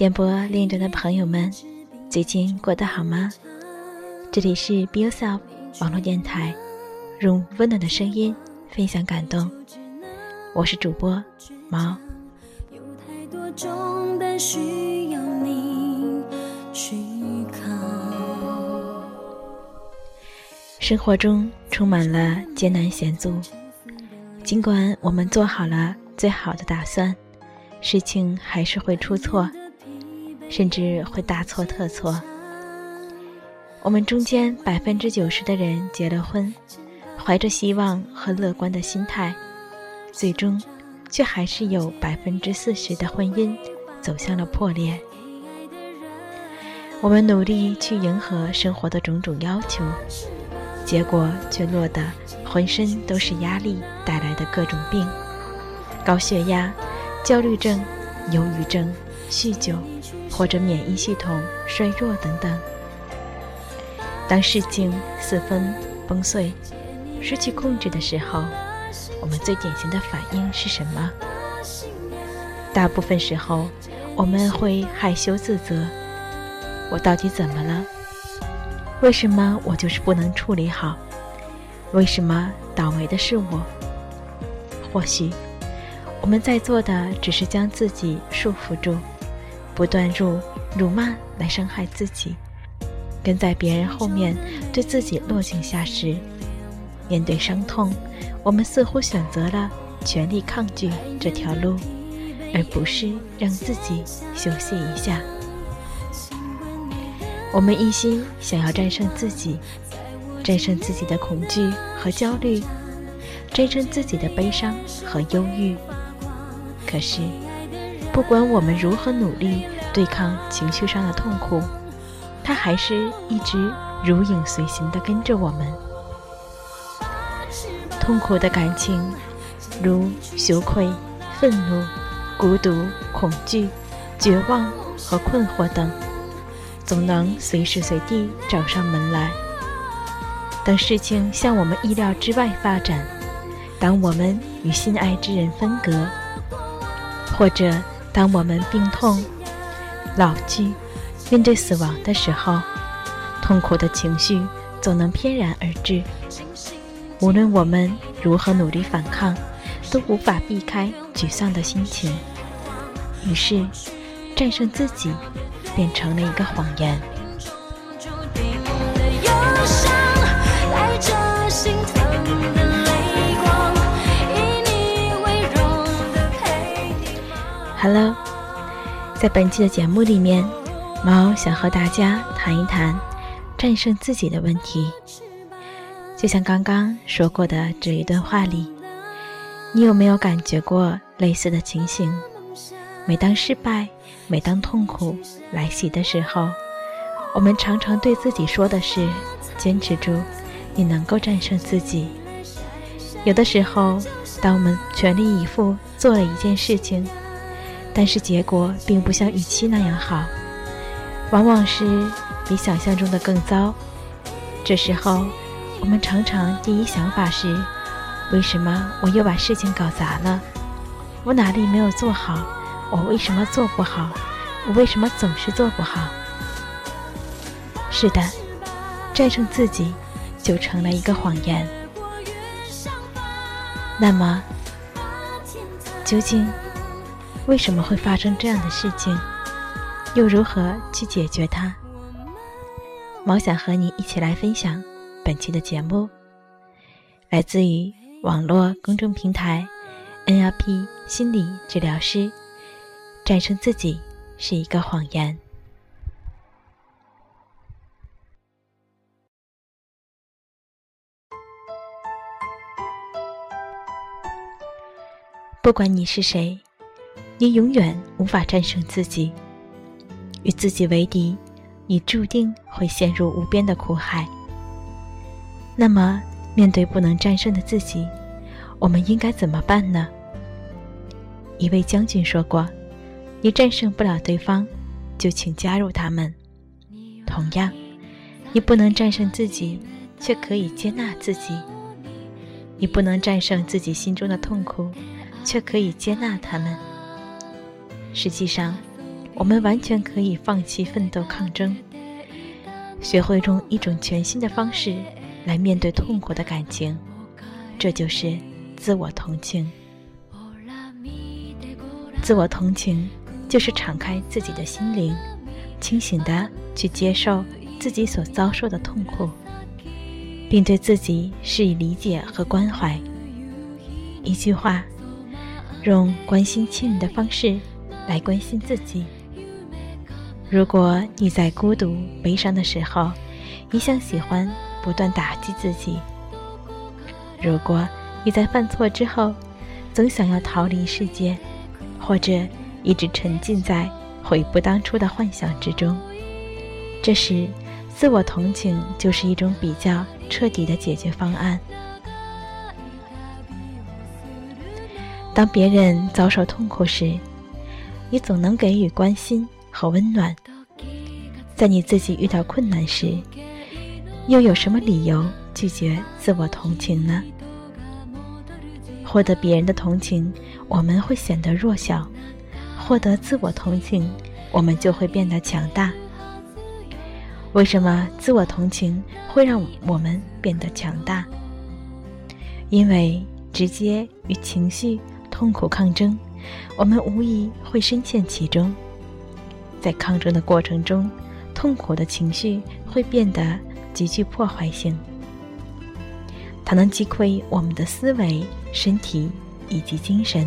电波另一端的朋友们，最近过得好吗？这里是 Be Yourself 网络电台，用温暖的声音分享感动。我是主播毛。生活中充满了艰难险阻，尽管我们做好了最好的打算，事情还是会出错，甚至会大错特错。我们中间百分之九十的人结了婚，怀着希望和乐观的心态，最终却还是有百分之四十的婚姻走向了破裂。我们努力去迎合生活的种种要求。结果却落得浑身都是压力带来的各种病，高血压、焦虑症、忧郁症、酗酒，或者免疫系统衰弱等等。当事情四分崩碎、失去控制的时候，我们最典型的反应是什么？大部分时候，我们会害羞自责：我到底怎么了？为什么我就是不能处理好？为什么倒霉的是我？或许我们在做的只是将自己束缚住，不断辱辱骂来伤害自己，跟在别人后面对自己落井下石。面对伤痛，我们似乎选择了全力抗拒这条路，而不是让自己休息一下。我们一心想要战胜自己，战胜自己的恐惧和焦虑，战胜自己的悲伤和忧郁。可是，不管我们如何努力对抗情绪上的痛苦，它还是一直如影随形地跟着我们。痛苦的感情，如羞愧、愤怒、孤独、恐惧、绝望和困惑等。总能随时随地找上门来。当事情向我们意料之外发展，当我们与心爱之人分隔，或者当我们病痛、老去、面对死亡的时候，痛苦的情绪总能翩然而至。无论我们如何努力反抗，都无法避开沮丧的心情。于是，战胜自己。变成了一个谎言。Hello，在本期的节目里面，猫想和大家谈一谈战胜自己的问题。就像刚刚说过的这一段话里，你有没有感觉过类似的情形？每当失败，每当痛苦来袭的时候，我们常常对自己说的是：“坚持住，你能够战胜自己。”有的时候，当我们全力以赴做了一件事情，但是结果并不像预期那样好，往往是比想象中的更糟。这时候，我们常常第一想法是：为什么我又把事情搞砸了？我哪里没有做好？我为什么做不好？我为什么总是做不好？是的，战胜自己就成了一个谎言。那么，究竟为什么会发生这样的事情？又如何去解决它？毛想和你一起来分享本期的节目，来自于网络公众平台 NLP 心理治疗师。战胜自己是一个谎言。不管你是谁，你永远无法战胜自己。与自己为敌，你注定会陷入无边的苦海。那么，面对不能战胜的自己，我们应该怎么办呢？一位将军说过。你战胜不了对方，就请加入他们。同样，你不能战胜自己，却可以接纳自己。你不能战胜自己心中的痛苦，却可以接纳他们。实际上，我们完全可以放弃奋斗抗争，学会用一种全新的方式来面对痛苦的感情，这就是自我同情。自我同情就是敞开自己的心灵，清醒的去接受自己所遭受的痛苦。并对自己施以理解和关怀。一句话，用关心亲人的方式来关心自己。如果你在孤独、悲伤的时候，一向喜欢不断打击自己；如果你在犯错之后，总想要逃离世界，或者一直沉浸在悔不当初的幻想之中，这时，自我同情就是一种比较。彻底的解决方案。当别人遭受痛苦时，你总能给予关心和温暖；在你自己遇到困难时，又有什么理由拒绝自我同情呢？获得别人的同情，我们会显得弱小；获得自我同情，我们就会变得强大。为什么自我同情会让我们变得强大？因为直接与情绪痛苦抗争，我们无疑会深陷其中。在抗争的过程中，痛苦的情绪会变得极具破坏性，它能击溃我们的思维、身体以及精神。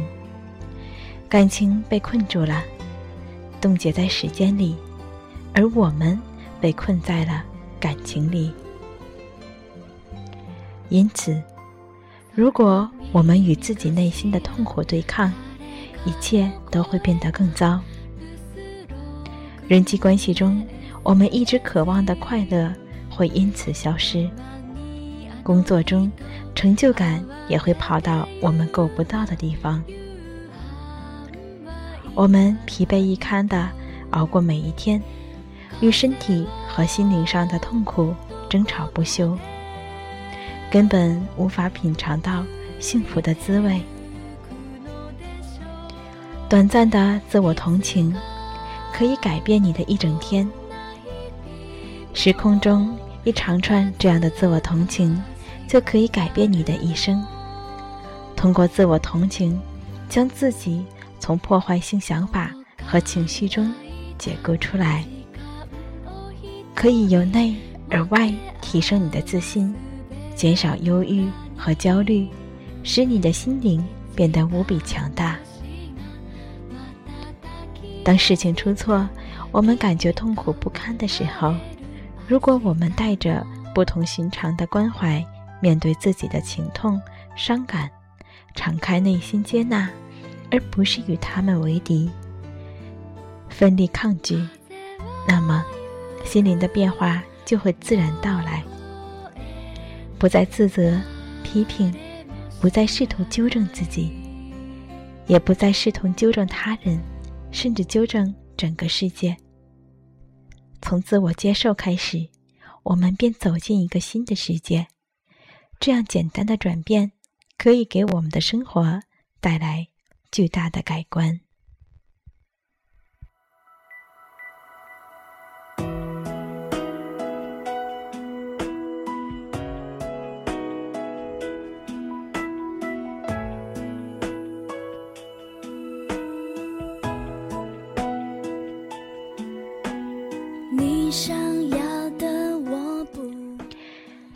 感情被困住了，冻结在时间里，而我们。被困在了感情里，因此，如果我们与自己内心的痛苦对抗，一切都会变得更糟。人际关系中，我们一直渴望的快乐会因此消失；工作中，成就感也会跑到我们够不到的地方。我们疲惫不堪的熬过每一天。与身体和心灵上的痛苦争吵不休，根本无法品尝到幸福的滋味。短暂的自我同情，可以改变你的一整天。时空中一长串这样的自我同情，就可以改变你的一生。通过自我同情，将自己从破坏性想法和情绪中解构出来。可以由内而外提升你的自信，减少忧郁和焦虑，使你的心灵变得无比强大。当事情出错，我们感觉痛苦不堪的时候，如果我们带着不同寻常的关怀面对自己的情痛、伤感，敞开内心接纳，而不是与他们为敌、奋力抗拒，那么。心灵的变化就会自然到来，不再自责、批评，不再试图纠正自己，也不再试图纠正他人，甚至纠正整个世界。从自我接受开始，我们便走进一个新的世界。这样简单的转变，可以给我们的生活带来巨大的改观。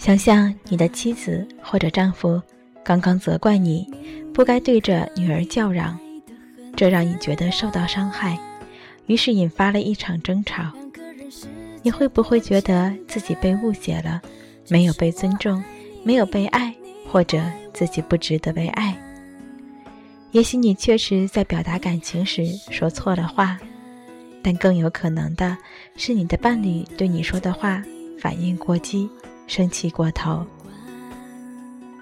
想象你的妻子或者丈夫刚刚责怪你，不该对着女儿叫嚷，这让你觉得受到伤害，于是引发了一场争吵。你会不会觉得自己被误解了，没有被尊重，没有被爱，或者自己不值得被爱？也许你确实在表达感情时说错了话，但更有可能的是你的伴侣对你说的话反应过激。生气过头。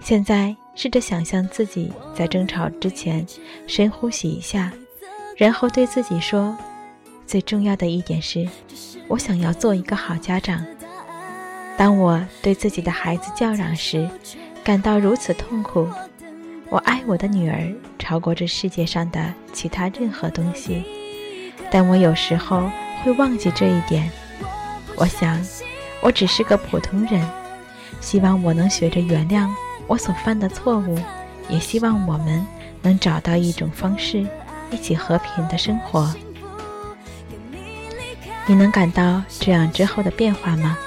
现在试着想象自己在争吵之前深呼吸一下，然后对自己说：“最重要的一点是，我想要做一个好家长。当我对自己的孩子叫嚷时，感到如此痛苦。我爱我的女儿超过这世界上的其他任何东西，但我有时候会忘记这一点。我想，我只是个普通人，希望我能学着原谅我所犯的错误，也希望我们能找到一种方式，一起和平的生活。你能感到这样之后的变化吗？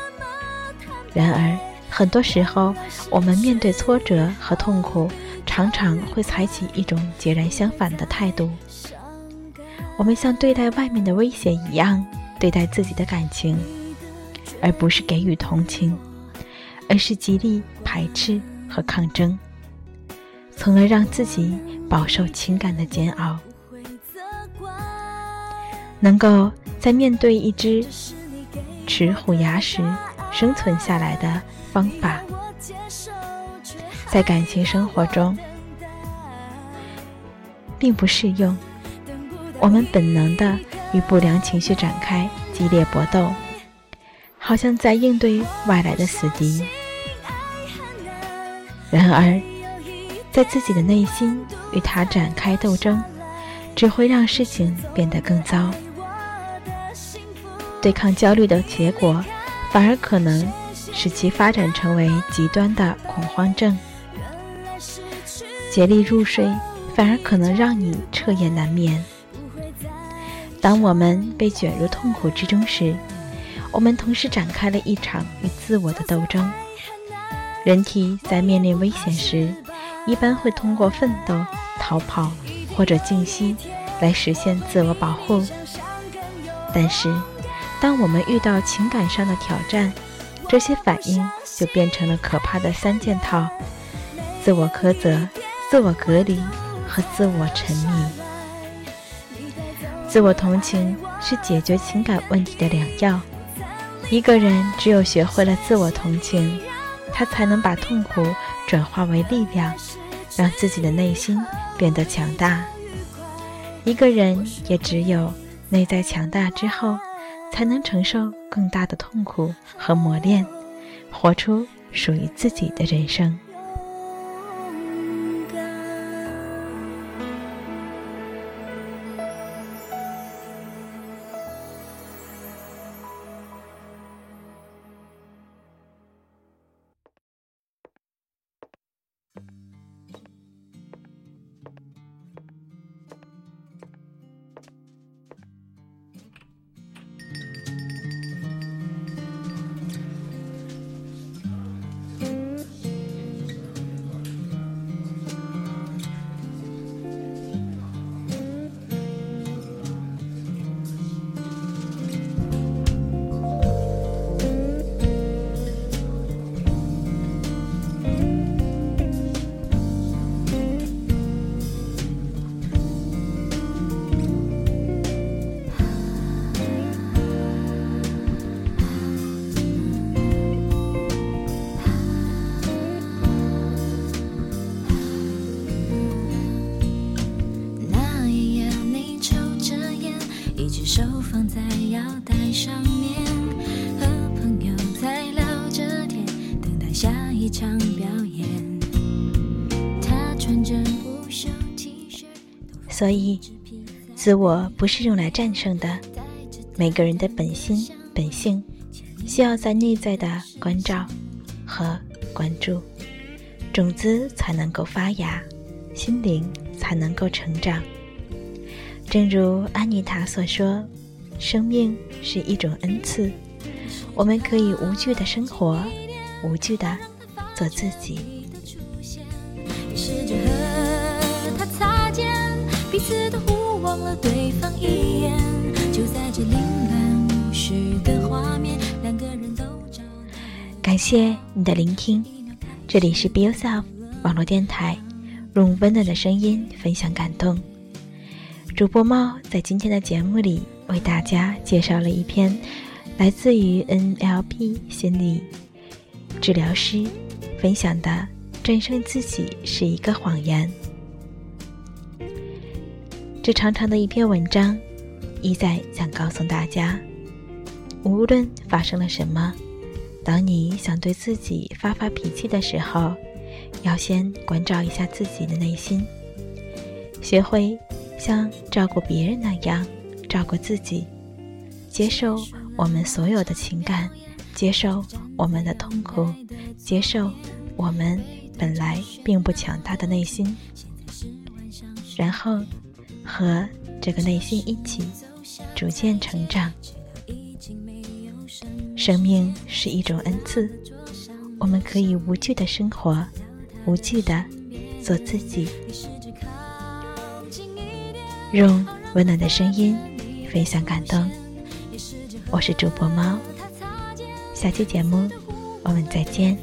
然而，很多时候，我们面对挫折和痛苦。常常会采取一种截然相反的态度。我们像对待外面的危险一样对待自己的感情，而不是给予同情，而是极力排斥和抗争，从而让自己饱受情感的煎熬。能够在面对一只齿虎牙时生存下来的方法，在感情生活中。并不适用。我们本能的与不良情绪展开激烈搏斗，好像在应对外来的死敌。然而，在自己的内心与他展开斗争，只会让事情变得更糟。对抗焦虑的结果，反而可能使其发展成为极端的恐慌症。竭力入睡。反而可能让你彻夜难眠。当我们被卷入痛苦之中时，我们同时展开了一场与自我的斗争。人体在面临危险时，一般会通过奋斗、逃跑或者静息来实现自我保护。但是，当我们遇到情感上的挑战，这些反应就变成了可怕的三件套：自我苛责、自我隔离。和自我沉迷，自我同情是解决情感问题的良药。一个人只有学会了自我同情，他才能把痛苦转化为力量，让自己的内心变得强大。一个人也只有内在强大之后，才能承受更大的痛苦和磨练，活出属于自己的人生。所以，自我不是用来战胜的。每个人的本心本性，需要在内在的关照和关注，种子才能够发芽，心灵才能够成长。正如安妮塔所说：“生命是一种恩赐，我们可以无惧的生活，无惧的做自己。”了对方一眼，就在这凌乱无序的画面，两个人都找。感谢你的聆听，这里是 Be Yourself 网络电台，用温暖的声音分享感动。主播猫在今天的节目里为大家介绍了一篇来自于 NLP 心理治疗师分享的《战胜自己是一个谎言》。这长长的一篇文章，一再想告诉大家：无论发生了什么，当你想对自己发发脾气的时候，要先关照一下自己的内心，学会像照顾别人那样照顾自己，接受我们所有的情感，接受我们的痛苦，接受我们本来并不强大的内心，然后和这个内心一起逐渐成长。生命是一种恩赐，我们可以无惧的生活。无惧的做自己，用温暖的声音分享感动。我是主播猫，下期节目我们再见。